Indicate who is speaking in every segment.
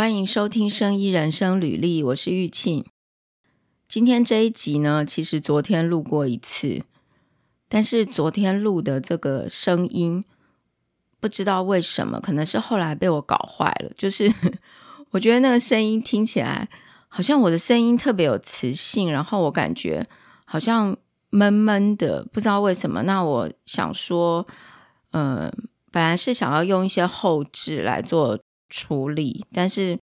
Speaker 1: 欢迎收听《生医人生履历》，我是玉庆。今天这一集呢，其实昨天录过一次，但是昨天录的这个声音，不知道为什么，可能是后来被我搞坏了。就是 我觉得那个声音听起来，好像我的声音特别有磁性，然后我感觉好像闷闷的，不知道为什么。那我想说，嗯，本来是想要用一些后置来做。处理，但是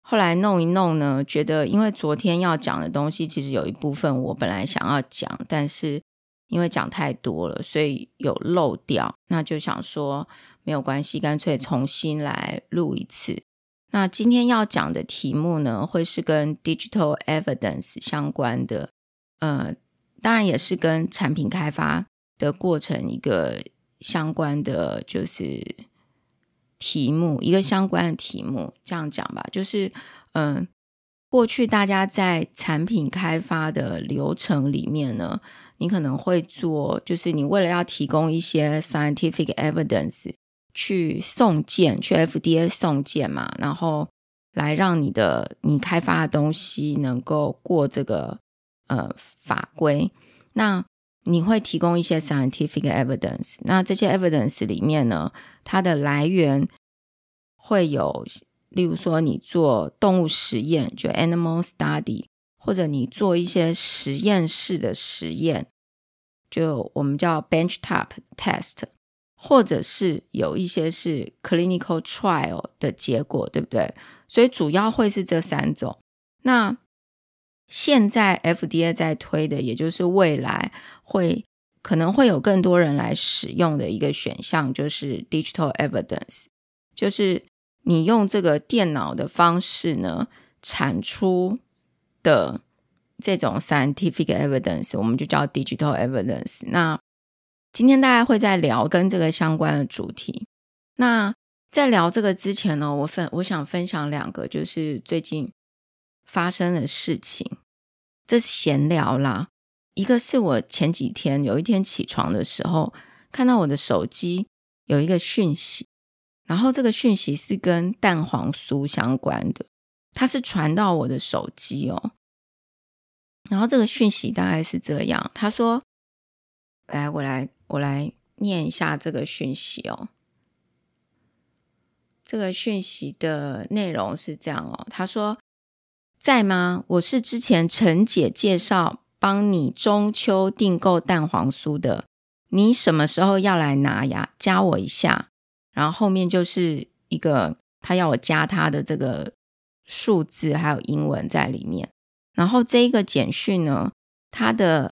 Speaker 1: 后来弄一弄呢，觉得因为昨天要讲的东西，其实有一部分我本来想要讲，但是因为讲太多了，所以有漏掉。那就想说没有关系，干脆重新来录一次。那今天要讲的题目呢，会是跟 digital evidence 相关的，呃，当然也是跟产品开发的过程一个相关的，就是。题目一个相关的题目，这样讲吧，就是嗯，过去大家在产品开发的流程里面呢，你可能会做，就是你为了要提供一些 scientific evidence 去送件，去 FDA 送件嘛，然后来让你的你开发的东西能够过这个呃法规，那。你会提供一些 scientific evidence，那这些 evidence 里面呢，它的来源会有，例如说你做动物实验，就 animal study，或者你做一些实验室的实验，就我们叫 benchtop test，或者是有一些是 clinical trial 的结果，对不对？所以主要会是这三种。那现在 FDA 在推的，也就是未来会可能会有更多人来使用的一个选项，就是 digital evidence，就是你用这个电脑的方式呢产出的这种 scientific evidence，我们就叫 digital evidence。那今天大家会在聊跟这个相关的主题。那在聊这个之前呢，我分我想分享两个，就是最近发生的事情。这是闲聊啦。一个是我前几天有一天起床的时候，看到我的手机有一个讯息，然后这个讯息是跟蛋黄酥相关的，它是传到我的手机哦。然后这个讯息大概是这样，他说：“来，我来，我来念一下这个讯息哦。这个讯息的内容是这样哦，他说。”在吗？我是之前陈姐介绍帮你中秋订购蛋黄酥的，你什么时候要来拿呀？加我一下。然后后面就是一个他要我加他的这个数字还有英文在里面。然后这一个简讯呢，他的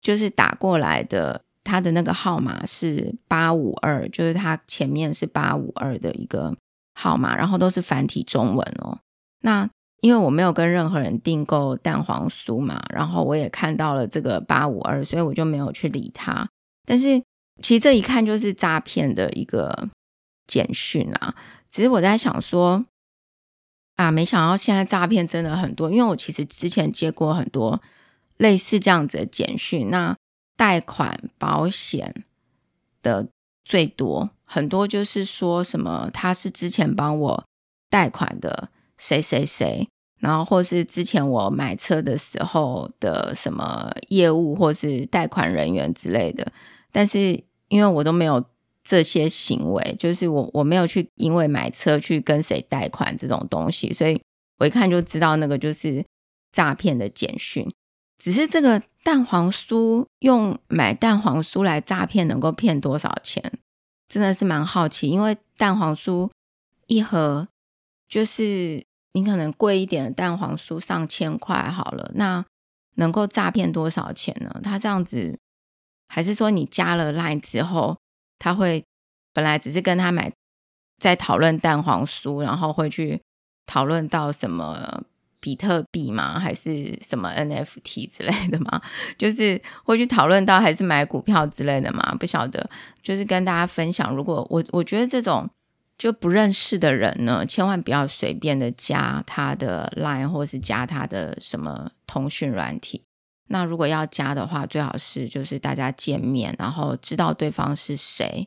Speaker 1: 就是打过来的，他的那个号码是八五二，就是他前面是八五二的一个号码，然后都是繁体中文哦。那因为我没有跟任何人订购蛋黄酥嘛，然后我也看到了这个八五二，所以我就没有去理他。但是其实这一看就是诈骗的一个简讯啊。只是我在想说，啊，没想到现在诈骗真的很多。因为我其实之前接过很多类似这样子的简讯，那贷款、保险的最多，很多就是说什么他是之前帮我贷款的。谁谁谁，然后或是之前我买车的时候的什么业务，或是贷款人员之类的，但是因为我都没有这些行为，就是我我没有去因为买车去跟谁贷款这种东西，所以我一看就知道那个就是诈骗的简讯。只是这个蛋黄酥用买蛋黄酥来诈骗，能够骗多少钱？真的是蛮好奇，因为蛋黄酥一盒就是。你可能贵一点的蛋黄酥上千块好了，那能够诈骗多少钱呢？他这样子，还是说你加了 Line 之后，他会本来只是跟他买，在讨论蛋黄酥，然后会去讨论到什么比特币吗？还是什么 NFT 之类的吗？就是会去讨论到还是买股票之类的吗？不晓得，就是跟大家分享。如果我我觉得这种。就不认识的人呢，千万不要随便的加他的 Line 或是加他的什么通讯软体。那如果要加的话，最好是就是大家见面，然后知道对方是谁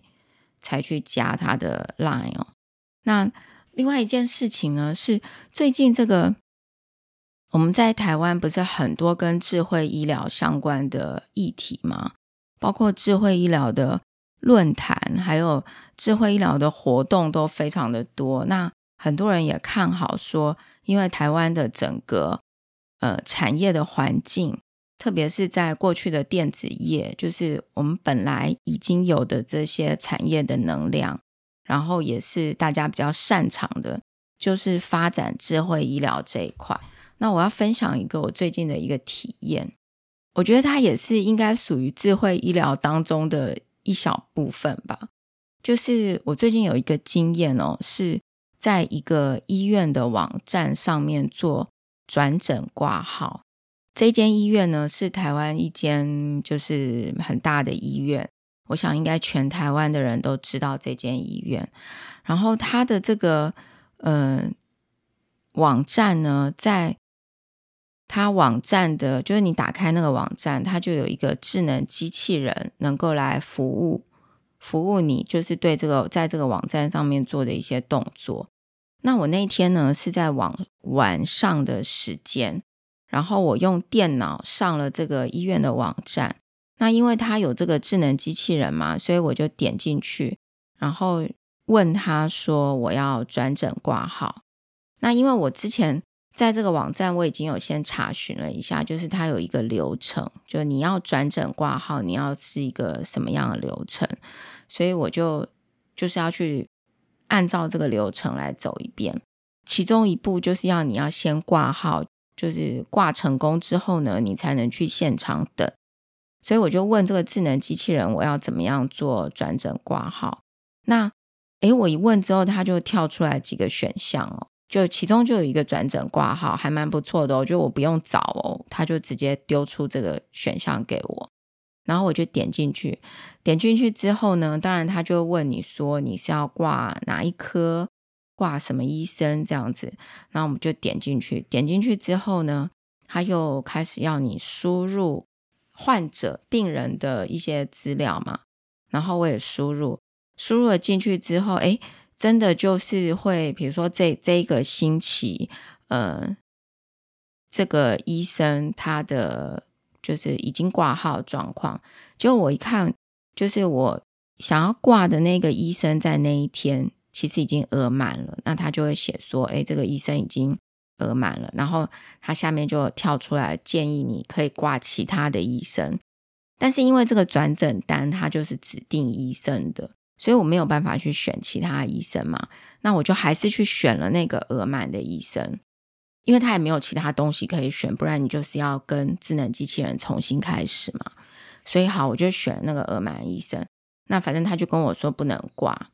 Speaker 1: 才去加他的 Line 哦。那另外一件事情呢，是最近这个我们在台湾不是很多跟智慧医疗相关的议题吗？包括智慧医疗的论坛，还有智慧医疗的活动都非常的多。那很多人也看好说，因为台湾的整个呃产业的环境，特别是在过去的电子业，就是我们本来已经有的这些产业的能量。然后也是大家比较擅长的，就是发展智慧医疗这一块。那我要分享一个我最近的一个体验，我觉得它也是应该属于智慧医疗当中的一小部分吧。就是我最近有一个经验哦，是在一个医院的网站上面做转诊挂号。这间医院呢是台湾一间就是很大的医院。我想应该全台湾的人都知道这间医院，然后它的这个呃网站呢，在它网站的，就是你打开那个网站，它就有一个智能机器人能够来服务服务你，就是对这个在这个网站上面做的一些动作。那我那天呢是在晚晚上的时间，然后我用电脑上了这个医院的网站。那因为他有这个智能机器人嘛，所以我就点进去，然后问他说我要转诊挂号。那因为我之前在这个网站我已经有先查询了一下，就是它有一个流程，就你要转诊挂号，你要是一个什么样的流程，所以我就就是要去按照这个流程来走一遍。其中一步就是要你要先挂号，就是挂成功之后呢，你才能去现场等。所以我就问这个智能机器人，我要怎么样做转诊挂号？那诶，我一问之后，它就跳出来几个选项哦，就其中就有一个转诊挂号，还蛮不错的。我觉得我不用找哦，它就直接丢出这个选项给我，然后我就点进去。点进去之后呢，当然他就问你说你是要挂哪一科，挂什么医生这样子。然后我们就点进去，点进去之后呢，他又开始要你输入。患者、病人的一些资料嘛，然后我也输入，输入了进去之后，哎，真的就是会，比如说这这一个星期，呃，这个医生他的就是已经挂号状况，就我一看，就是我想要挂的那个医生在那一天其实已经额满了，那他就会写说，哎，这个医生已经。额满了，然后他下面就跳出来建议你可以挂其他的医生，但是因为这个转诊单它就是指定医生的，所以我没有办法去选其他医生嘛。那我就还是去选了那个额满的医生，因为他也没有其他东西可以选，不然你就是要跟智能机器人重新开始嘛。所以好，我就选那个额满医生。那反正他就跟我说不能挂，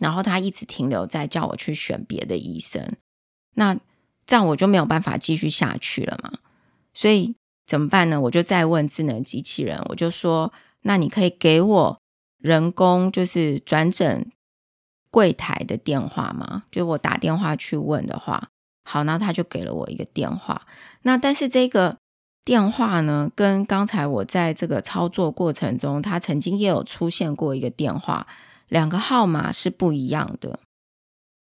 Speaker 1: 然后他一直停留在叫我去选别的医生。那这样我就没有办法继续下去了嘛，所以怎么办呢？我就再问智能机器人，我就说：那你可以给我人工就是转诊柜台的电话吗？就我打电话去问的话，好，那他就给了我一个电话。那但是这个电话呢，跟刚才我在这个操作过程中，他曾经也有出现过一个电话，两个号码是不一样的。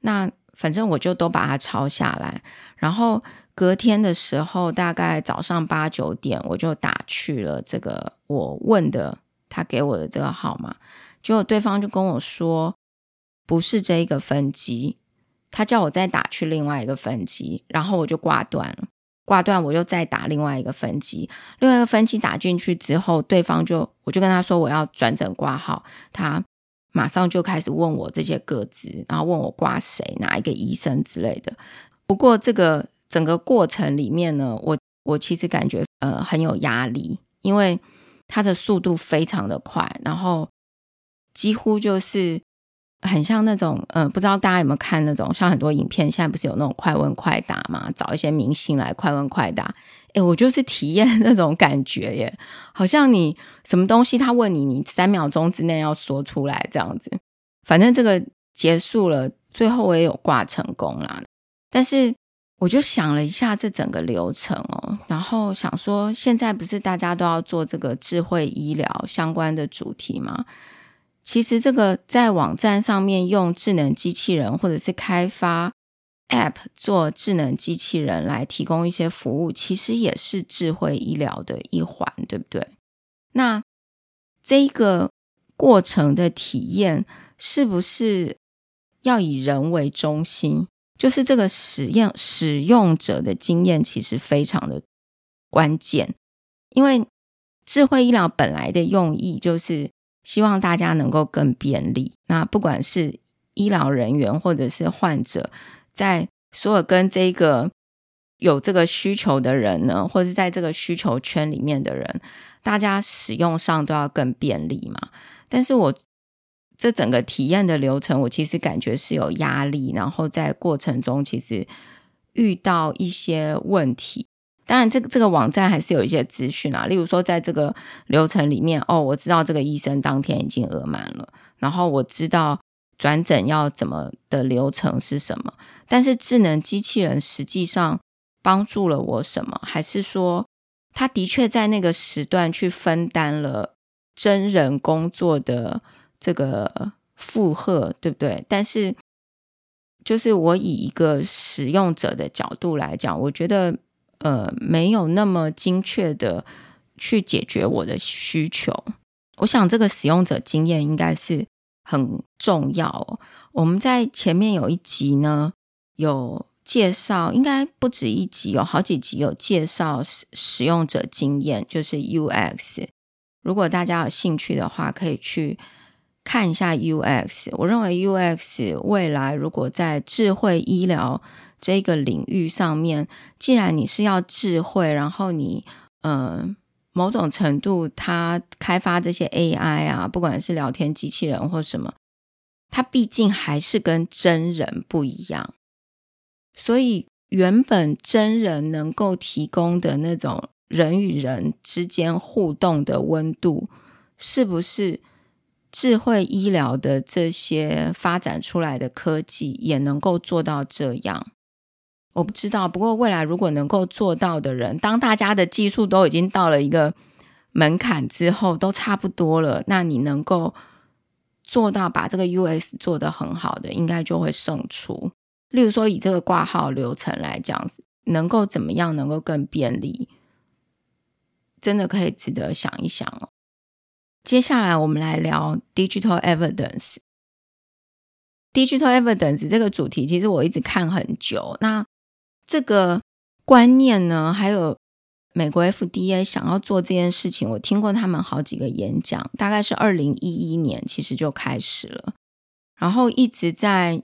Speaker 1: 那反正我就都把它抄下来，然后隔天的时候，大概早上八九点，我就打去了这个我问的他给我的这个号码，结果对方就跟我说不是这一个分机，他叫我再打去另外一个分机，然后我就挂断了，挂断我又再打另外一个分机，另外一个分机打进去之后，对方就我就跟他说我要转诊挂号，他。马上就开始问我这些个子，然后问我挂谁、哪一个医生之类的。不过这个整个过程里面呢，我我其实感觉呃很有压力，因为他的速度非常的快，然后几乎就是。很像那种，嗯，不知道大家有没有看那种，像很多影片，现在不是有那种快问快答嘛？找一些明星来快问快答。哎，我就是体验 那种感觉耶，好像你什么东西他问你，你三秒钟之内要说出来这样子。反正这个结束了，最后我也有挂成功啦。但是我就想了一下这整个流程哦，然后想说，现在不是大家都要做这个智慧医疗相关的主题吗？其实这个在网站上面用智能机器人，或者是开发 App 做智能机器人来提供一些服务，其实也是智慧医疗的一环，对不对？那这个过程的体验是不是要以人为中心？就是这个使用使用者的经验其实非常的关键，因为智慧医疗本来的用意就是希望大家能够更便利。那不管是医疗人员或者是患者，在所有跟这个有这个需求的人呢，或者是在这个需求圈里面的人，大家使用上都要更便利嘛。但是我。这整个体验的流程，我其实感觉是有压力，然后在过程中其实遇到一些问题。当然，这个这个网站还是有一些资讯啊，例如说，在这个流程里面，哦，我知道这个医生当天已经额满了，然后我知道转诊要怎么的流程是什么。但是智能机器人实际上帮助了我什么？还是说，他的确在那个时段去分担了真人工作的？这个负荷对不对？但是，就是我以一个使用者的角度来讲，我觉得呃没有那么精确的去解决我的需求。我想这个使用者经验应该是很重要。我们在前面有一集呢，有介绍，应该不止一集，有好几集有介绍使使用者经验，就是 UX。如果大家有兴趣的话，可以去。看一下 UX，我认为 UX 未来如果在智慧医疗这个领域上面，既然你是要智慧，然后你呃某种程度它开发这些 AI 啊，不管是聊天机器人或什么，它毕竟还是跟真人不一样，所以原本真人能够提供的那种人与人之间互动的温度，是不是？智慧医疗的这些发展出来的科技也能够做到这样，我不知道。不过未来如果能够做到的人，当大家的技术都已经到了一个门槛之后，都差不多了，那你能够做到把这个 US 做得很好的，应该就会胜出。例如说，以这个挂号流程来讲，能够怎么样能够更便利，真的可以值得想一想哦。接下来我们来聊 digital evidence。digital evidence 这个主题，其实我一直看很久。那这个观念呢，还有美国 FDA 想要做这件事情，我听过他们好几个演讲，大概是二零一一年其实就开始了，然后一直在，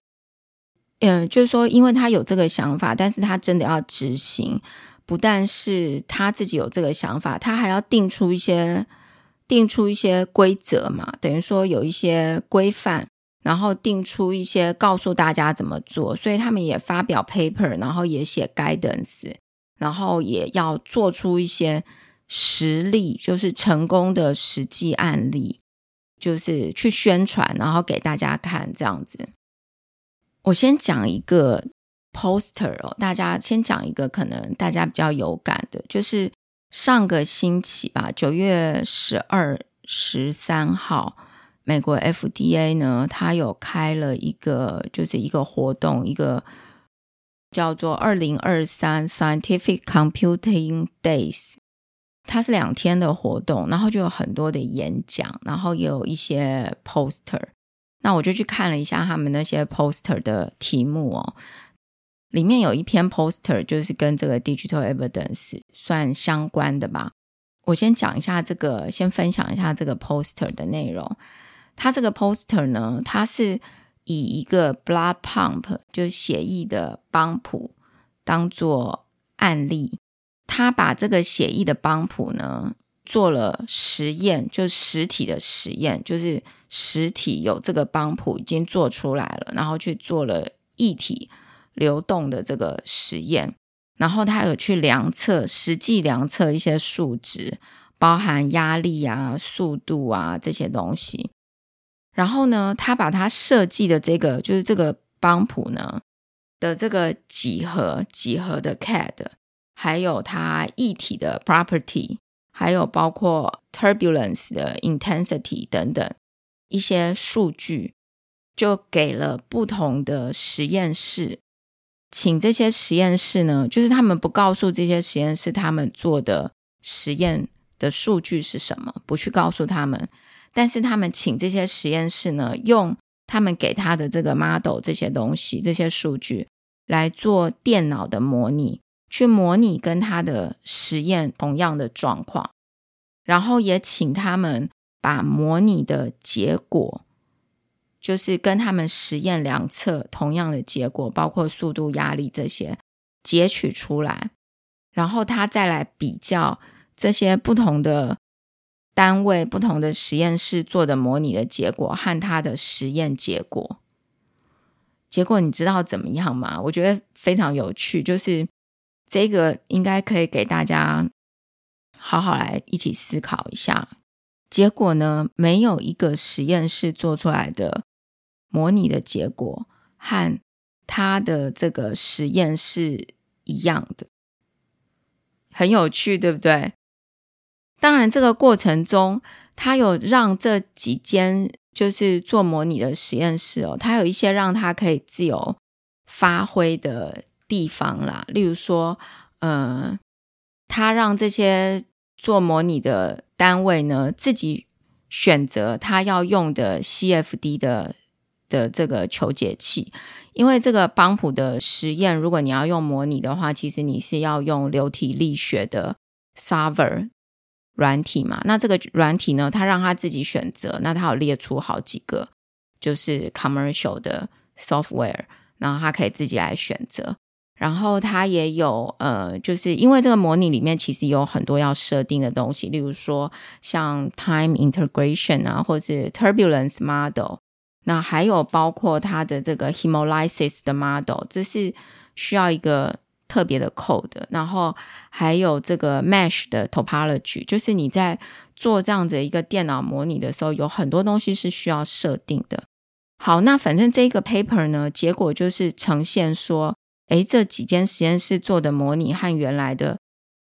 Speaker 1: 嗯，就是说，因为他有这个想法，但是他真的要执行，不但是他自己有这个想法，他还要定出一些。定出一些规则嘛，等于说有一些规范，然后定出一些告诉大家怎么做，所以他们也发表 paper，然后也写 guidance，然后也要做出一些实例，就是成功的实际案例，就是去宣传，然后给大家看这样子。我先讲一个 poster 哦，大家先讲一个可能大家比较有感的，就是。上个星期吧，九月十二、十三号，美国 FDA 呢，它有开了一个，就是一个活动，一个叫做二零二三 Scientific Computing Days，它是两天的活动，然后就有很多的演讲，然后也有一些 poster，那我就去看了一下他们那些 poster 的题目哦。里面有一篇 poster，就是跟这个 digital evidence 算相关的吧。我先讲一下这个，先分享一下这个 poster 的内容。它这个 poster 呢，它是以一个 blood pump，就是血液的帮谱当做案例。他把这个血液的帮谱呢做了实验，就实体的实验，就是实体有这个帮谱已经做出来了，然后去做了液体。流动的这个实验，然后他有去量测，实际量测一些数值，包含压力啊、速度啊这些东西。然后呢，他把他设计的这个就是这个邦普呢的这个几何几何的 CAD，还有它一体的 property，还有包括 turbulence 的 intensity 等等，一些数据，就给了不同的实验室，请这些实验室呢，就是他们不告诉这些实验室他们做的实验的数据是什么，不去告诉他们，但是他们请这些实验室呢，用他们给他的这个 model 这些东西、这些数据来做电脑的模拟，去模拟跟他的实验同样的状况，然后也请他们。把模拟的结果，就是跟他们实验量测同样的结果，包括速度、压力这些截取出来，然后他再来比较这些不同的单位、不同的实验室做的模拟的结果和他的实验结果。结果你知道怎么样吗？我觉得非常有趣，就是这个应该可以给大家好好来一起思考一下。结果呢？没有一个实验室做出来的模拟的结果和他的这个实验是一样的，很有趣，对不对？当然，这个过程中，他有让这几间就是做模拟的实验室哦，他有一些让他可以自由发挥的地方啦。例如说，嗯，他让这些。做模拟的单位呢，自己选择他要用的 CFD 的的这个求解器，因为这个邦普的实验，如果你要用模拟的话，其实你是要用流体力学的 Server 软体嘛。那这个软体呢，他让他自己选择，那他有列出好几个，就是 commercial 的 software，然后他可以自己来选择。然后它也有呃，就是因为这个模拟里面其实有很多要设定的东西，例如说像 time integration 啊，或是 turbulence model，那还有包括它的这个 hemolysis 的 model，这是需要一个特别的 code。然后还有这个 mesh 的 topology，就是你在做这样子一个电脑模拟的时候，有很多东西是需要设定的。好，那反正这个 paper 呢，结果就是呈现说。诶，这几间实验室做的模拟和原来的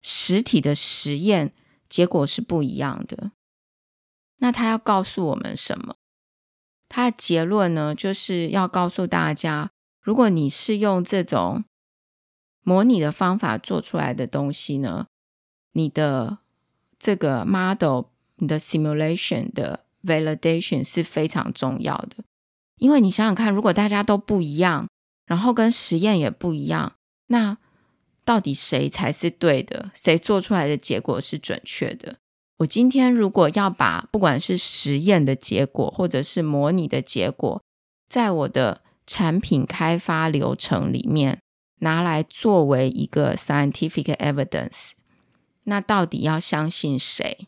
Speaker 1: 实体的实验结果是不一样的。那他要告诉我们什么？他的结论呢，就是要告诉大家，如果你是用这种模拟的方法做出来的东西呢，你的这个 model、你的 simulation 的 validation 是非常重要的。因为你想想看，如果大家都不一样。然后跟实验也不一样，那到底谁才是对的？谁做出来的结果是准确的？我今天如果要把不管是实验的结果或者是模拟的结果，在我的产品开发流程里面拿来作为一个 scientific evidence，那到底要相信谁？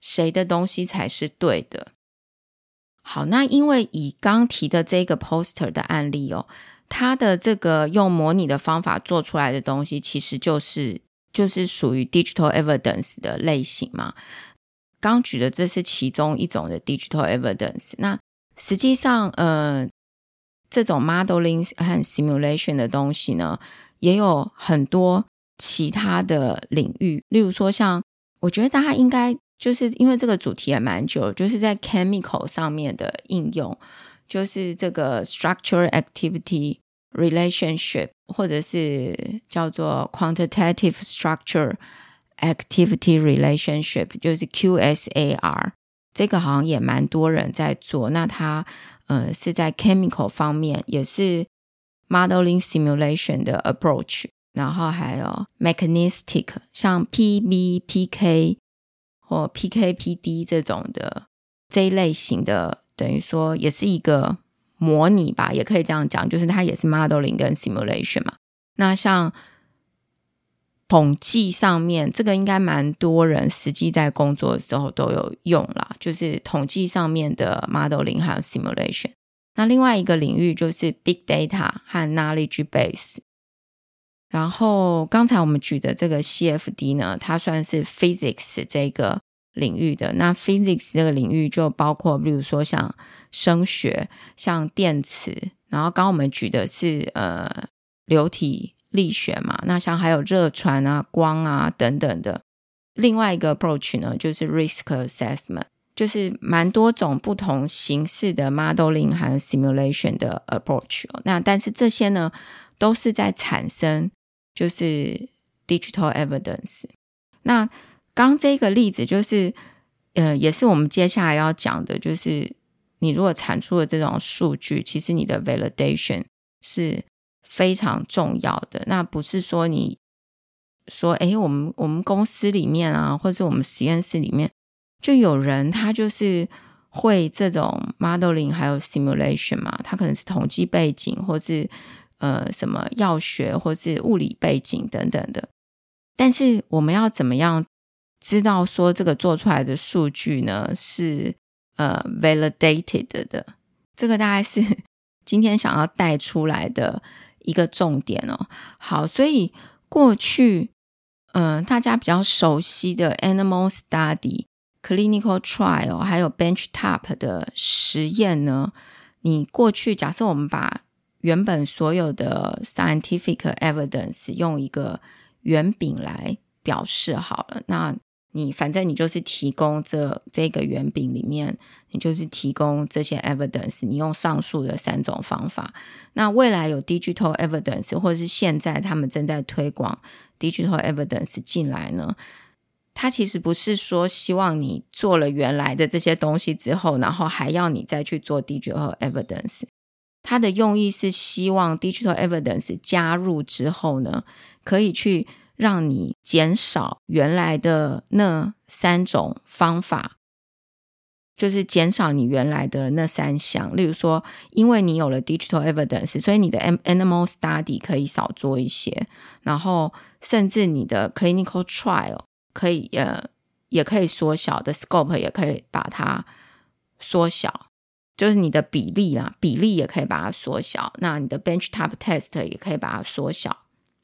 Speaker 1: 谁的东西才是对的？好，那因为以刚提的这个 poster 的案例哦。它的这个用模拟的方法做出来的东西，其实就是就是属于 digital evidence 的类型嘛。刚举的这是其中一种的 digital evidence。那实际上，呃，这种 modeling 和 simulation 的东西呢，也有很多其他的领域。例如说，像我觉得大家应该就是因为这个主题也蛮久，就是在 chemical 上面的应用。就是这个 structure activity relationship，或者是叫做 quantitative structure activity relationship，就是 QSAR，这个好像也蛮多人在做。那它呃是在 chemical 方面，也是 modeling simulation 的 approach，然后还有 mechanistic，像 PBPK 或 PKPD 这种的这一类型的。等于说也是一个模拟吧，也可以这样讲，就是它也是 modeling 跟 simulation 嘛。那像统计上面，这个应该蛮多人实际在工作的时候都有用啦，就是统计上面的 modeling 还有 simulation。那另外一个领域就是 big data 和 knowledge base。然后刚才我们举的这个 CFD 呢，它算是 physics 这个。领域的那 physics 这个领域就包括，比如说像声学、像电磁，然后刚我们举的是呃流体力学嘛，那像还有热传啊、光啊等等的。另外一个 approach 呢，就是 risk assessment，就是蛮多种不同形式的 modeling 和 simulation 的 approach。那但是这些呢，都是在产生就是 digital evidence。那刚这个例子就是，呃，也是我们接下来要讲的，就是你如果产出的这种数据，其实你的 validation 是非常重要的。那不是说你说，哎，我们我们公司里面啊，或者是我们实验室里面。就有人他就是会这种 modeling 还有 simulation 嘛，他可能是统计背景，或是呃什么药学或是物理背景等等的。但是我们要怎么样知道说这个做出来的数据呢是呃 validated 的？这个大概是 今天想要带出来的一个重点哦。好，所以过去嗯大家比较熟悉的 animal study。clinical trial 还有 benchtop 的实验呢？你过去假设我们把原本所有的 scientific evidence 用一个圆饼来表示好了，那你反正你就是提供这这个圆饼里面，你就是提供这些 evidence，你用上述的三种方法。那未来有 digital evidence，或者是现在他们正在推广 digital evidence 进来呢？他其实不是说希望你做了原来的这些东西之后，然后还要你再去做 digital evidence。他的用意是希望 digital evidence 加入之后呢，可以去让你减少原来的那三种方法，就是减少你原来的那三项。例如说，因为你有了 digital evidence，所以你的 animal study 可以少做一些，然后甚至你的 clinical trial。可以呃，也可以缩小的 scope，也可以把它缩小，就是你的比例啦，比例也可以把它缩小。那你的 benchtop test 也可以把它缩小，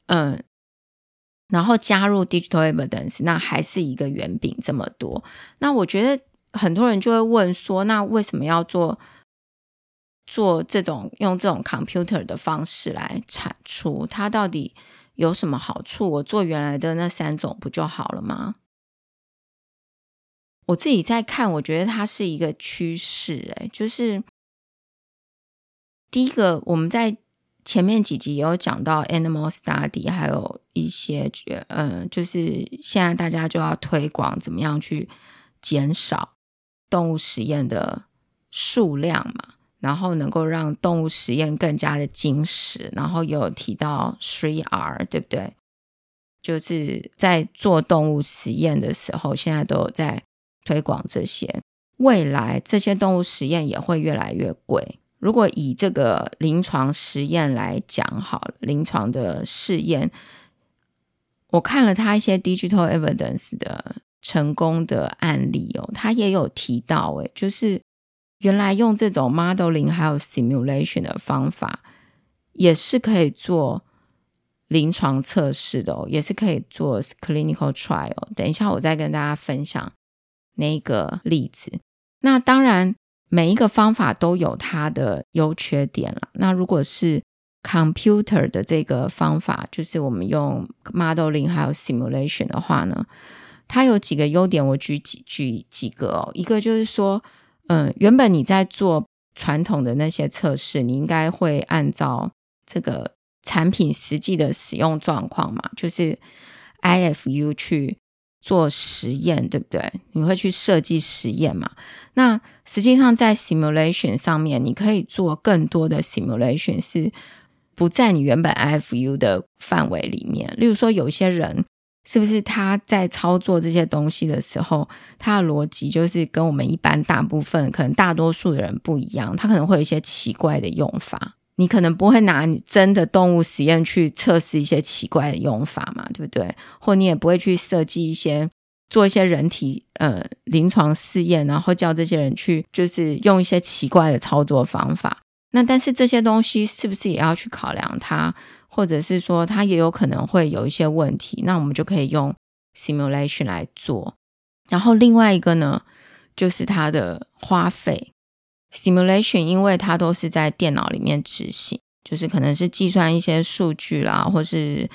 Speaker 1: 嗯，然后加入 digital evidence，那还是一个圆饼这么多。那我觉得很多人就会问说，那为什么要做做这种用这种 computer 的方式来产出？它到底？有什么好处？我做原来的那三种不就好了吗？我自己在看，我觉得它是一个趋势。哎，就是第一个，我们在前面几集也有讲到 animal study，还有一些，嗯，就是现在大家就要推广怎么样去减少动物实验的数量嘛。然后能够让动物实验更加的精实，然后有提到 three R，对不对？就是在做动物实验的时候，现在都有在推广这些。未来这些动物实验也会越来越贵。如果以这个临床实验来讲好了，临床的试验，我看了他一些 digital evidence 的成功的案例哦，他也有提到，诶，就是。原来用这种 modeling 还有 simulation 的方法，也是可以做临床测试的哦，也是可以做 clinical trial。等一下，我再跟大家分享那个例子。那当然，每一个方法都有它的优缺点了。那如果是 computer 的这个方法，就是我们用 modeling 还有 simulation 的话呢，它有几个优点，我举几举几个哦。一个就是说。嗯，原本你在做传统的那些测试，你应该会按照这个产品实际的使用状况嘛，就是 IFU 去做实验，对不对？你会去设计实验嘛？那实际上在 simulation 上面，你可以做更多的 simulation，是不在你原本 IFU 的范围里面。例如说，有些人。是不是他在操作这些东西的时候，他的逻辑就是跟我们一般大部分可能大多数的人不一样？他可能会有一些奇怪的用法，你可能不会拿你真的动物实验去测试一些奇怪的用法嘛，对不对？或你也不会去设计一些做一些人体呃临床试验，然后叫这些人去就是用一些奇怪的操作方法。那但是这些东西是不是也要去考量它？或者是说它也有可能会有一些问题，那我们就可以用 simulation 来做。然后另外一个呢，就是它的花费。Simulation 因为它都是在电脑里面执行，就是可能是计算一些数据啦，或是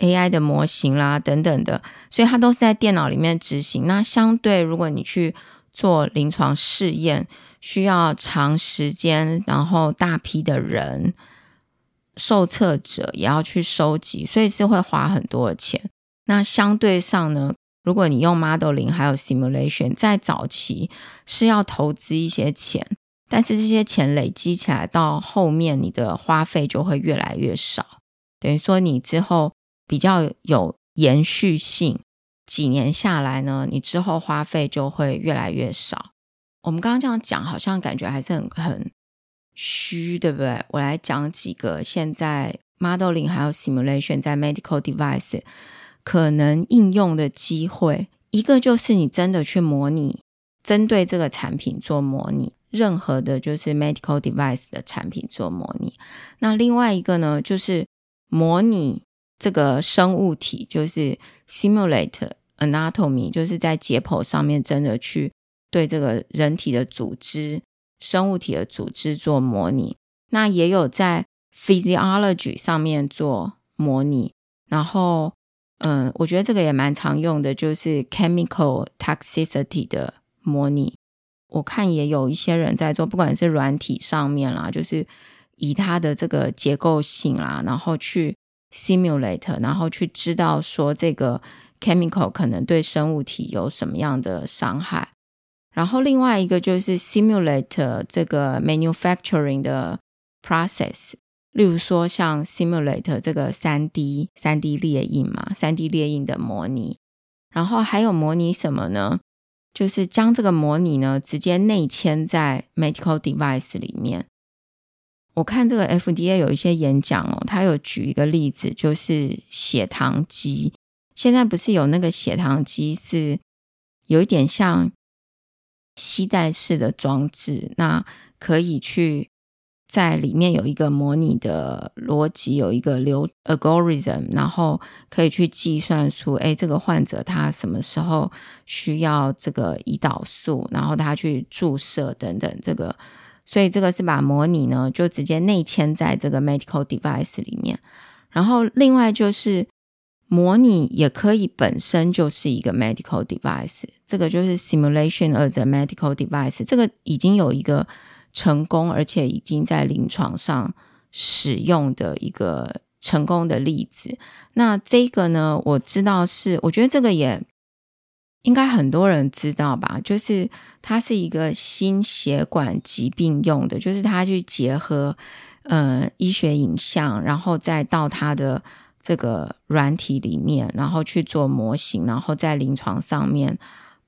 Speaker 1: AI 的模型啦等等的，所以它都是在电脑里面执行。那相对如果你去做临床试验，需要长时间，然后大批的人受测者也要去收集，所以是会花很多的钱。那相对上呢，如果你用 modeling 还有 simulation，在早期是要投资一些钱，但是这些钱累积起来到后面，你的花费就会越来越少。等于说你之后比较有延续性。几年下来呢，你之后花费就会越来越少。我们刚刚这样讲，好像感觉还是很很虚，对不对？我来讲几个现在 modeling 还有 simulation 在 medical device 可能应用的机会。一个就是你真的去模拟，针对这个产品做模拟，任何的就是 medical device 的产品做模拟。那另外一个呢，就是模拟这个生物体，就是 simulate。Anatomy 就是在解剖上面真的去对这个人体的组织、生物体的组织做模拟，那也有在 Physiology 上面做模拟。然后，嗯，我觉得这个也蛮常用的，就是 Chemical Toxicity 的模拟。我看也有一些人在做，不管是软体上面啦，就是以它的这个结构性啦，然后去 Simulate，然后去知道说这个。chemical 可能对生物体有什么样的伤害？然后另外一个就是 simulate 这个 manufacturing 的 process，例如说像 simulate 这个三 D 三 D 列印嘛，三 D 列印的模拟。然后还有模拟什么呢？就是将这个模拟呢直接内嵌在 medical device 里面。我看这个 FDA 有一些演讲哦，他有举一个例子，就是血糖机。现在不是有那个血糖机，是有一点像吸带式的装置，那可以去在里面有一个模拟的逻辑，有一个流 algorithm，然后可以去计算出，哎，这个患者他什么时候需要这个胰岛素，然后他去注射等等，这个，所以这个是把模拟呢就直接内嵌在这个 medical device 里面，然后另外就是。模拟也可以本身就是一个 medical device，这个就是 simulation as a medical device，这个已经有一个成功而且已经在临床上使用的一个成功的例子。那这个呢，我知道是，我觉得这个也应该很多人知道吧，就是它是一个心血管疾病用的，就是它去结合呃医学影像，然后再到它的。这个软体里面，然后去做模型，然后在临床上面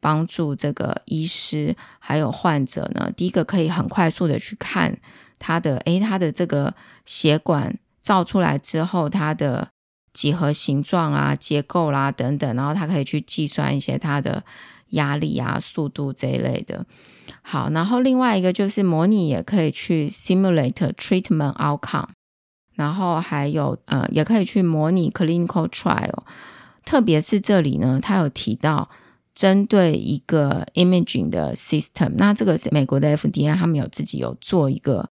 Speaker 1: 帮助这个医师还有患者呢。第一个可以很快速的去看他的，诶，他的这个血管造出来之后，它的几何形状啊、结构啦等等，然后他可以去计算一些它的压力啊、速度这一类的。好，然后另外一个就是模拟，也可以去 simulate treatment outcome。然后还有呃，也可以去模拟 clinical trial，特别是这里呢，他有提到针对一个 imaging 的 system，那这个是美国的 FDA，他们有自己有做一个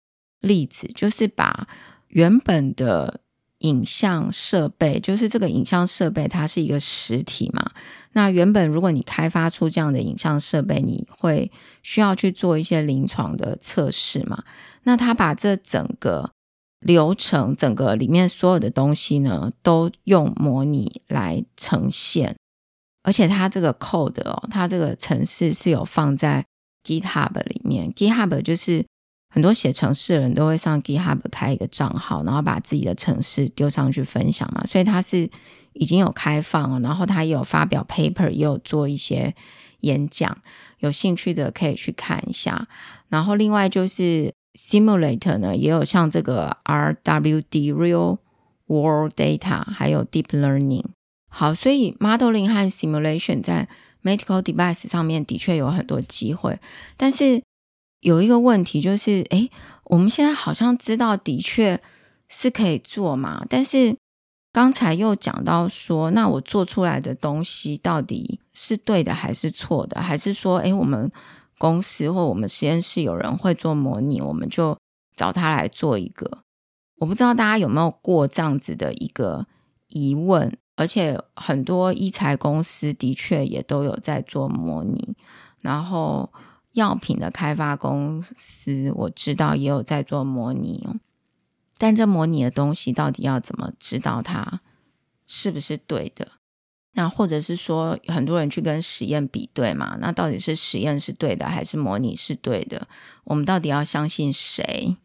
Speaker 1: 例子，就是把原本的影像设备，就是这个影像设备它是一个实体嘛，那原本如果你开发出这样的影像设备，你会需要去做一些临床的测试嘛，那他把这整个流程整个里面所有的东西呢，都用模拟来呈现，而且它这个 code 哦，它这个程式是有放在 GitHub 里面。GitHub 就是很多写程式的人都会上 GitHub 开一个账号，然后把自己的程式丢上去分享嘛，所以它是已经有开放，然后它也有发表 paper，也有做一些演讲，有兴趣的可以去看一下。然后另外就是。Simulator 呢，也有像这个 RWD Real World Data，还有 Deep Learning。好，所以 Modeling 和 Simulation 在 Medical Device 上面的确有很多机会，但是有一个问题就是，哎，我们现在好像知道的确是可以做嘛，但是刚才又讲到说，那我做出来的东西到底是对的还是错的？还是说，哎，我们公司或我们实验室有人会做模拟，我们就找他来做一个。我不知道大家有没有过这样子的一个疑问，而且很多医材公司的确也都有在做模拟。然后药品的开发公司我知道也有在做模拟哦。但这模拟的东西到底要怎么知道它是不是对的？那或者是说很多人去跟实验比对嘛？那到底是实验是对的还是模拟是对的？我们到底要相信谁？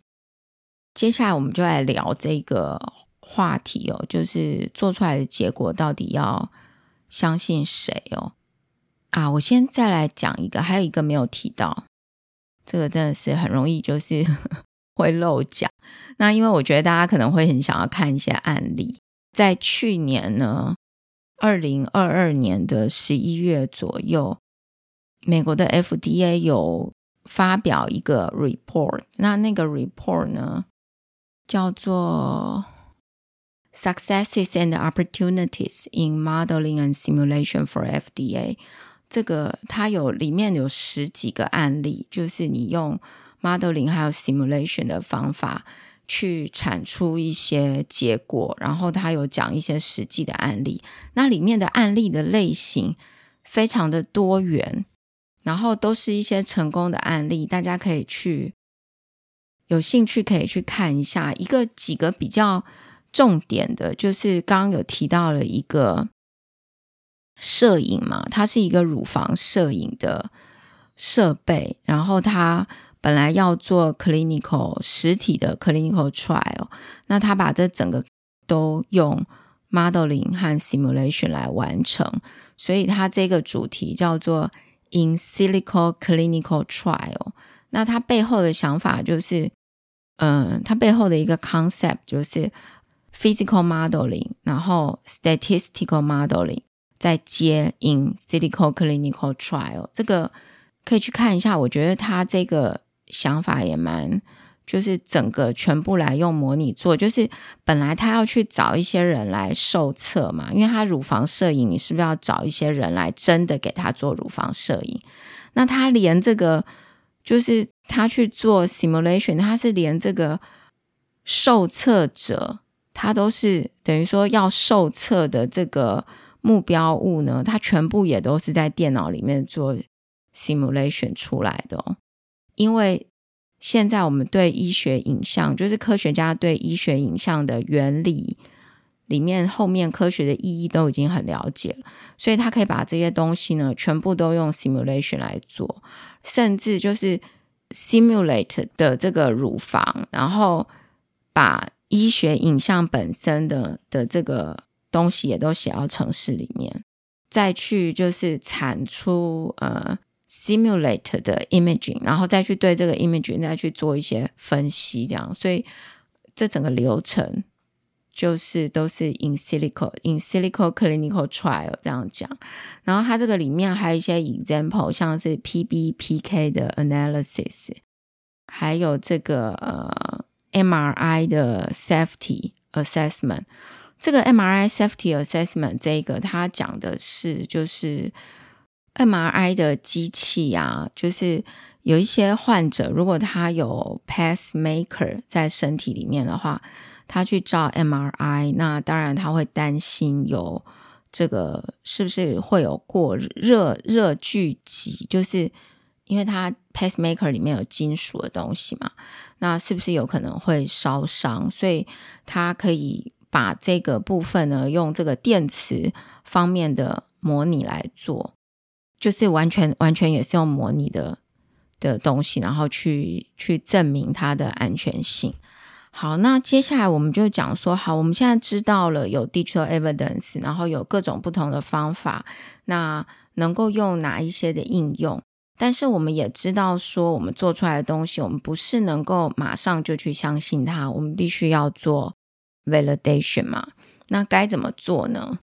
Speaker 1: 接下来我们就来聊这个话题哦，就是做出来的结果到底要相信谁哦？啊，我先再来讲一个，还有一个没有提到，这个真的是很容易就是 会漏讲。那因为我觉得大家可能会很想要看一些案例，在去年呢，二零二二年的十一月左右，美国的 FDA 有发表一个 report，那那个 report 呢叫做 Successes and Opportunities in Modeling and Simulation for FDA。这个它有里面有十几个案例，就是你用 modeling 还有 simulation 的方法。去产出一些结果，然后他有讲一些实际的案例，那里面的案例的类型非常的多元，然后都是一些成功的案例，大家可以去有兴趣可以去看一下。一个几个比较重点的，就是刚刚有提到了一个摄影嘛，它是一个乳房摄影的设备，然后它。本来要做 clinical 实体的 clinical trial，那它把这整个都用 modeling 和 simulation 来完成，所以它这个主题叫做 in silico clinical trial。那它背后的想法就是，嗯，它背后的一个 concept 就是 physical modeling，然后 statistical modeling，再接 in silico clinical trial。这个可以去看一下，我觉得他这个。想法也蛮，就是整个全部来用模拟做，就是本来他要去找一些人来受测嘛，因为他乳房摄影，你是不是要找一些人来真的给他做乳房摄影？那他连这个，就是他去做 simulation，他是连这个受测者，它都是等于说要受测的这个目标物呢，它全部也都是在电脑里面做 simulation 出来的哦。因为现在我们对医学影像，就是科学家对医学影像的原理里面后面科学的意义都已经很了解了，所以他可以把这些东西呢全部都用 simulation 来做，甚至就是 simulate 的这个乳房，然后把医学影像本身的的这个东西也都写到城市里面，再去就是产出呃。simulate 的 imaging，然后再去对这个 imaging 再去做一些分析，这样，所以这整个流程就是都是 in silico in silico clinical trial 这样讲。然后它这个里面还有一些 example，像是 PBPK 的 analysis，还有这个呃 MRI 的 safety assessment。这个 MRI safety assessment 这个它讲的是就是。MRI 的机器啊，就是有一些患者，如果他有 pacemaker 在身体里面的话，他去照 MRI，那当然他会担心有这个是不是会有过热热聚集，就是因为他 pacemaker 里面有金属的东西嘛，那是不是有可能会烧伤？所以他可以把这个部分呢，用这个电磁方面的模拟来做。就是完全完全也是用模拟的的东西，然后去去证明它的安全性。好，那接下来我们就讲说，好，我们现在知道了有 digital evidence，然后有各种不同的方法，那能够用哪一些的应用？但是我们也知道说，我们做出来的东西，我们不是能够马上就去相信它，我们必须要做 validation 嘛？那该怎么做呢？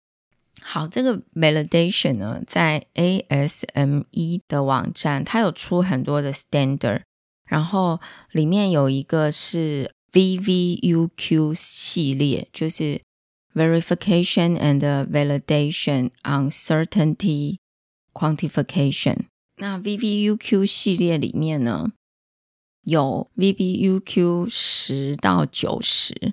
Speaker 1: 好，这个 validation 呢，在 ASME 的网站，它有出很多的 standard，然后里面有一个是 VVUQ 系列，就是 verification and validation uncertainty quantification。那 VVUQ 系列里面呢，有 VVUQ 十到九十，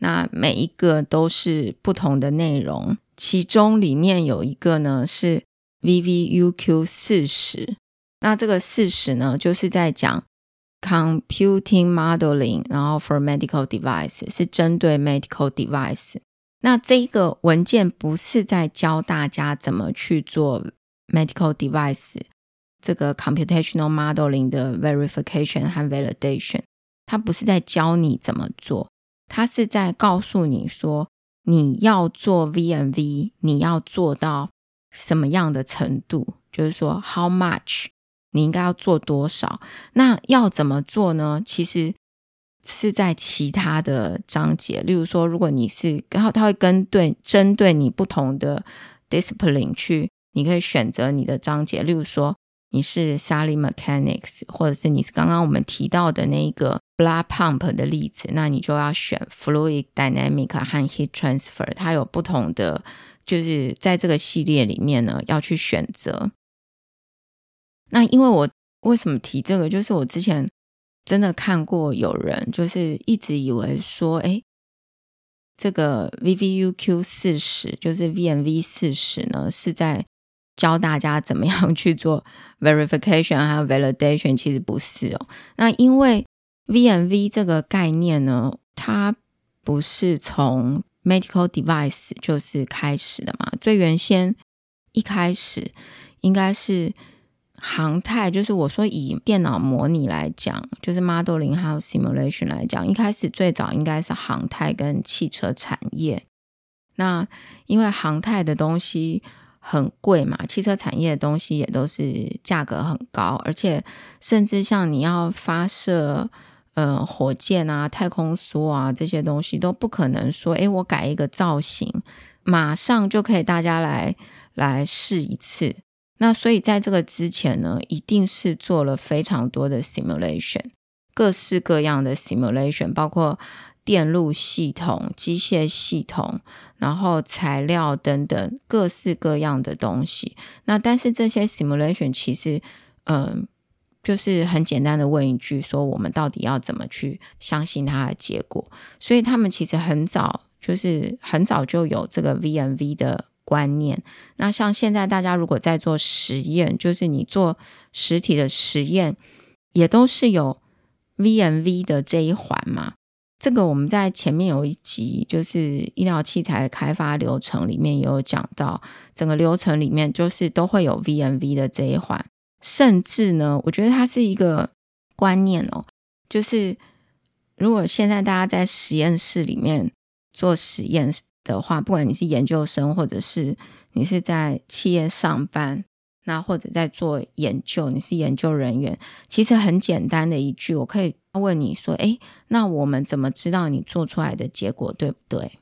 Speaker 1: 那每一个都是不同的内容。其中里面有一个呢是 VVUQ 四十，那这个四十呢，就是在讲 computing modeling，然后 for medical device 是针对 medical device。那这个文件不是在教大家怎么去做 medical device 这个 computational modeling 的 verification 和 validation，它不是在教你怎么做，它是在告诉你说你要做 V N V，你要做到什么样的程度，就是说 how much。你应该要做多少？那要怎么做呢？其实是在其他的章节，例如说，如果你是，然后它会跟对针对你不同的 discipline 去，你可以选择你的章节。例如说，你是 Sally Mechanics，或者是你是刚刚我们提到的那一个 blood pump 的例子，那你就要选 fluid dynamic 和 heat transfer。它有不同的，就是在这个系列里面呢，要去选择。那因为我为什么提这个？就是我之前真的看过有人，就是一直以为说，哎，这个 VVUQ 四十，就是 VNV 四十呢，是在教大家怎么样去做 verification 还有 validation，其实不是哦。那因为 VNV 这个概念呢，它不是从 medical device 就是开始的嘛，最原先一开始应该是。航太就是我说以电脑模拟来讲，就是 modeling 还有 simulation 来讲，一开始最早应该是航太跟汽车产业。那因为航太的东西很贵嘛，汽车产业的东西也都是价格很高，而且甚至像你要发射呃火箭啊、太空梭啊这些东西，都不可能说，诶，我改一个造型，马上就可以大家来来试一次。那所以在这个之前呢，一定是做了非常多的 simulation，各式各样的 simulation，包括电路系统、机械系统，然后材料等等各式各样的东西。那但是这些 simulation 其实，嗯，就是很简单的问一句，说我们到底要怎么去相信它的结果？所以他们其实很早，就是很早就有这个 VNV 的。观念，那像现在大家如果在做实验，就是你做实体的实验，也都是有 VNV 的这一环嘛。这个我们在前面有一集，就是医疗器材的开发流程里面也有讲到，整个流程里面就是都会有 VNV 的这一环。甚至呢，我觉得它是一个观念哦，就是如果现在大家在实验室里面做实验。的话，不管你是研究生，或者是你是在企业上班，那或者在做研究，你是研究人员，其实很简单的一句，我可以问你说：“哎，那我们怎么知道你做出来的结果对不对？”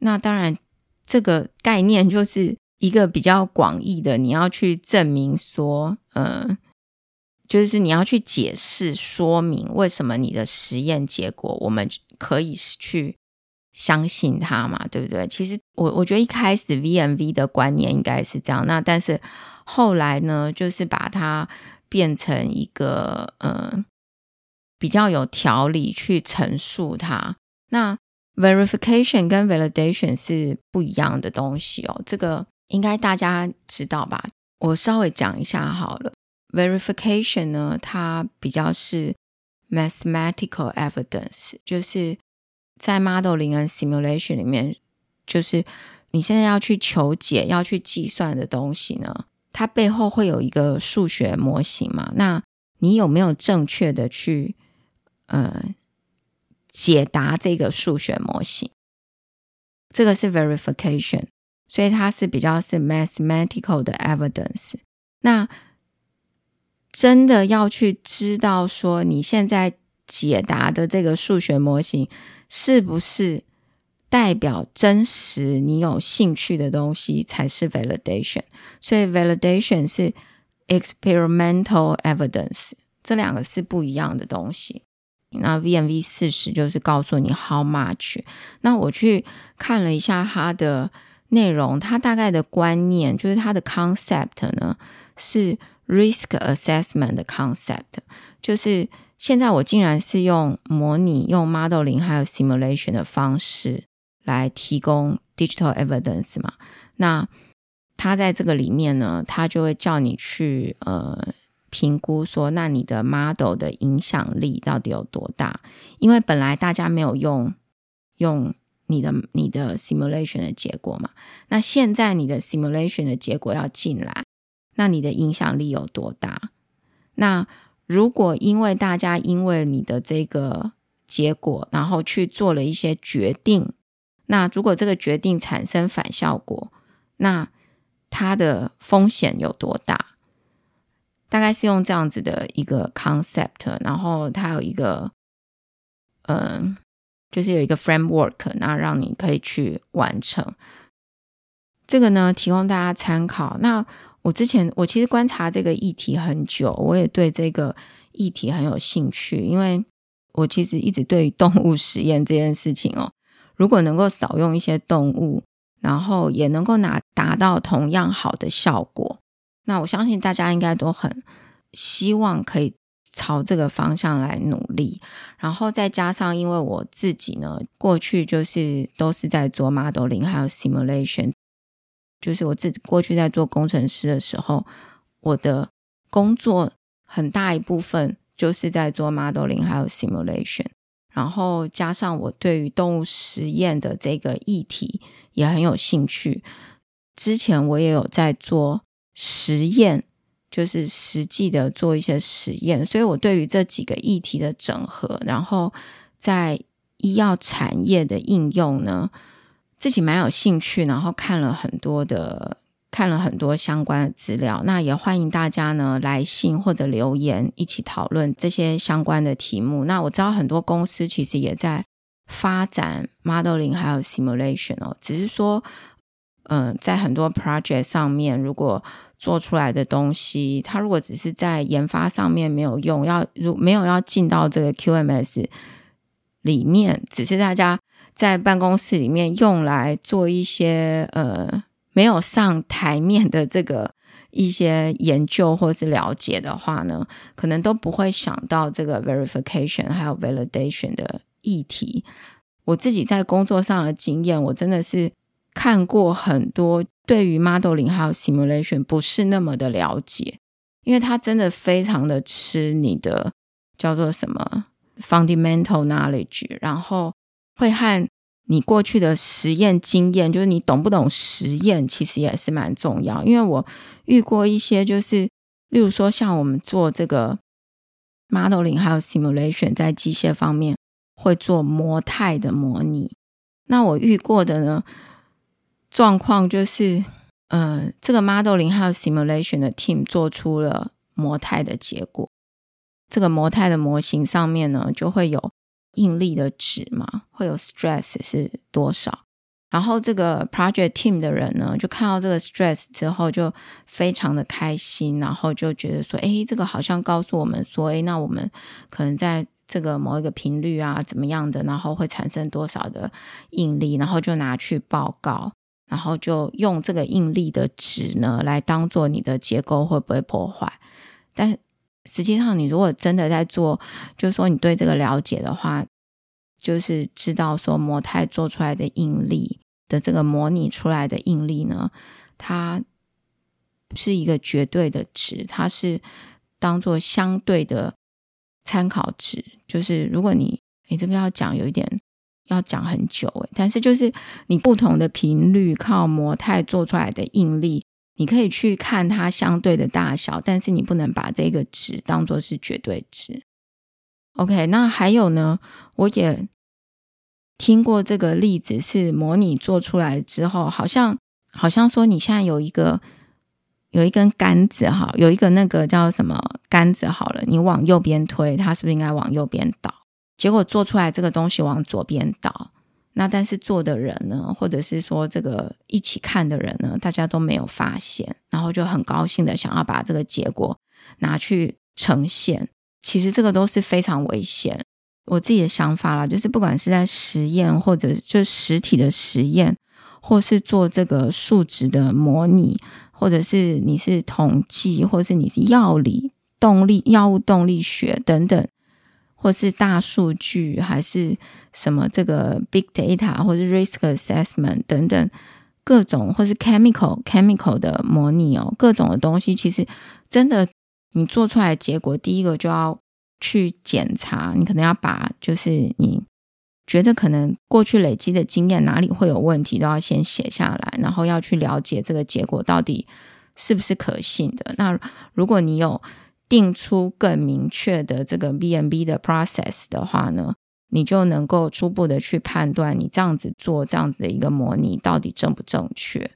Speaker 1: 那当然，这个概念就是一个比较广义的，你要去证明说，嗯，就是你要去解释说明为什么你的实验结果，我们可以去。相信他嘛，对不对？其实我我觉得一开始 VNV 的观念应该是这样，那但是后来呢，就是把它变成一个呃比较有条理去陈述它。那 verification 跟 validation 是不一样的东西哦，这个应该大家知道吧？我稍微讲一下好了。verification 呢，它比较是 mathematical evidence，就是。在 modeling 和 simulation 里面，就是你现在要去求解、要去计算的东西呢，它背后会有一个数学模型嘛？那你有没有正确的去呃解答这个数学模型？这个是 verification，所以它是比较是 mathematical 的 evidence。那真的要去知道说你现在解答的这个数学模型。是不是代表真实？你有兴趣的东西才是 validation。所以 validation 是 experimental evidence，这两个是不一样的东西。那 V M V 四十就是告诉你 how much。那我去看了一下它的内容，它大概的观念就是它的 concept 呢是 risk assessment 的 concept，就是。现在我竟然是用模拟、用 modeling 还有 simulation 的方式来提供 digital evidence 嘛？那他在这个里面呢，他就会叫你去呃评估说，那你的 model 的影响力到底有多大？因为本来大家没有用用你的你的 simulation 的结果嘛，那现在你的 simulation 的结果要进来，那你的影响力有多大？那如果因为大家因为你的这个结果，然后去做了一些决定，那如果这个决定产生反效果，那它的风险有多大？大概是用这样子的一个 concept，然后它有一个，嗯，就是有一个 framework，那让你可以去完成这个呢，提供大家参考。那我之前我其实观察这个议题很久，我也对这个议题很有兴趣，因为我其实一直对于动物实验这件事情哦，如果能够少用一些动物。然后也能够拿达到同样好的效果，那我相信大家应该都很希望可以朝这个方向来努力。然后再加上，因为我自己呢，过去就是都是在做 modeling 还有 simulation，就是我自己过去在做工程师的时候，我的工作很大一部分就是在做 modeling 还有 simulation。然后加上我对于动物实验的这个议题也很有兴趣，之前我也有在做实验，就是实际的做一些实验，所以我对于这几个议题的整合，然后在医药产业的应用呢，自己蛮有兴趣，然后看了很多的。看了很多相关的资料，那也欢迎大家呢来信或者留言一起讨论这些相关的题目。那我知道很多公司其实也在发展 modeling 还有 simulation 哦，只是说，嗯，在很多 project 上面，如果做出来的东西，它如果只是在研发上面没有用，要如没有要进到这个 QMS 里面，只是大家在办公室里面用来做一些呃。没有上台面的这个一些研究或是了解的话呢，可能都不会想到这个 verification 还有 validation 的议题。我自己在工作上的经验，我真的是看过很多对于 modeling 还有 simulation 不是那么的了解，因为它真的非常的吃你的叫做什么 fundamental knowledge，然后会和你过去的实验经验，就是你懂不懂实验，其实也是蛮重要。因为我遇过一些，就是例如说，像我们做这个 modeling 还有 simulation，在机械方面会做模态的模拟。那我遇过的呢状况就是，呃，这个 modeling 还有 simulation 的 team 做出了模态的结果，这个模态的模型上面呢就会有。应力的值嘛，会有 stress 是多少？然后这个 project team 的人呢，就看到这个 stress 之后，就非常的开心，然后就觉得说，哎，这个好像告诉我们说，哎，那我们可能在这个某一个频率啊，怎么样的，然后会产生多少的应力，然后就拿去报告，然后就用这个应力的值呢，来当做你的结构会不会破坏，但。实际上，你如果真的在做，就是说你对这个了解的话，就是知道说模态做出来的应力的这个模拟出来的应力呢，它是一个绝对的值，它是当做相对的参考值。就是如果你你这个要讲有一点要讲很久诶，但是就是你不同的频率靠模态做出来的应力。你可以去看它相对的大小，但是你不能把这个值当做是绝对值。OK，那还有呢？我也听过这个例子，是模拟做出来之后，好像好像说你现在有一个有一根杆子哈，有一个那个叫什么杆子好了，你往右边推，它是不是应该往右边倒？结果做出来这个东西往左边倒。那但是做的人呢，或者是说这个一起看的人呢，大家都没有发现，然后就很高兴的想要把这个结果拿去呈现。其实这个都是非常危险。我自己的想法啦，就是不管是在实验或者就实体的实验，或是做这个数值的模拟，或者是你是统计，或是你是药理动力、药物动力学等等。或是大数据，还是什么这个 big data，或是 risk assessment 等等，各种或是 chemical chemical 的模拟哦，各种的东西，其实真的你做出来结果，第一个就要去检查，你可能要把就是你觉得可能过去累积的经验哪里会有问题，都要先写下来，然后要去了解这个结果到底是不是可信的。那如果你有定出更明确的这个 B N B 的 process 的话呢？你就能够初步的去判断，你这样子做这样子的一个模拟到底正不正确。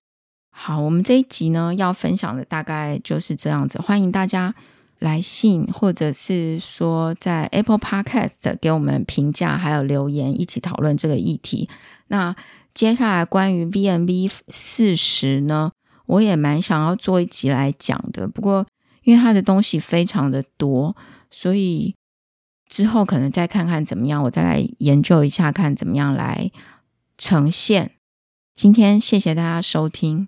Speaker 1: 好，我们这一集呢要分享的大概就是这样子。欢迎大家来信，或者是说在 Apple Podcast 给我们评价，还有留言，一起讨论这个议题。那接下来关于 BNB 四十呢，我也蛮想要做一集来讲的。不过因为他的东西非常的多，所以。之后可能再看看怎么样，我再来研究一下，看怎么样来呈现。今天谢谢大家收听。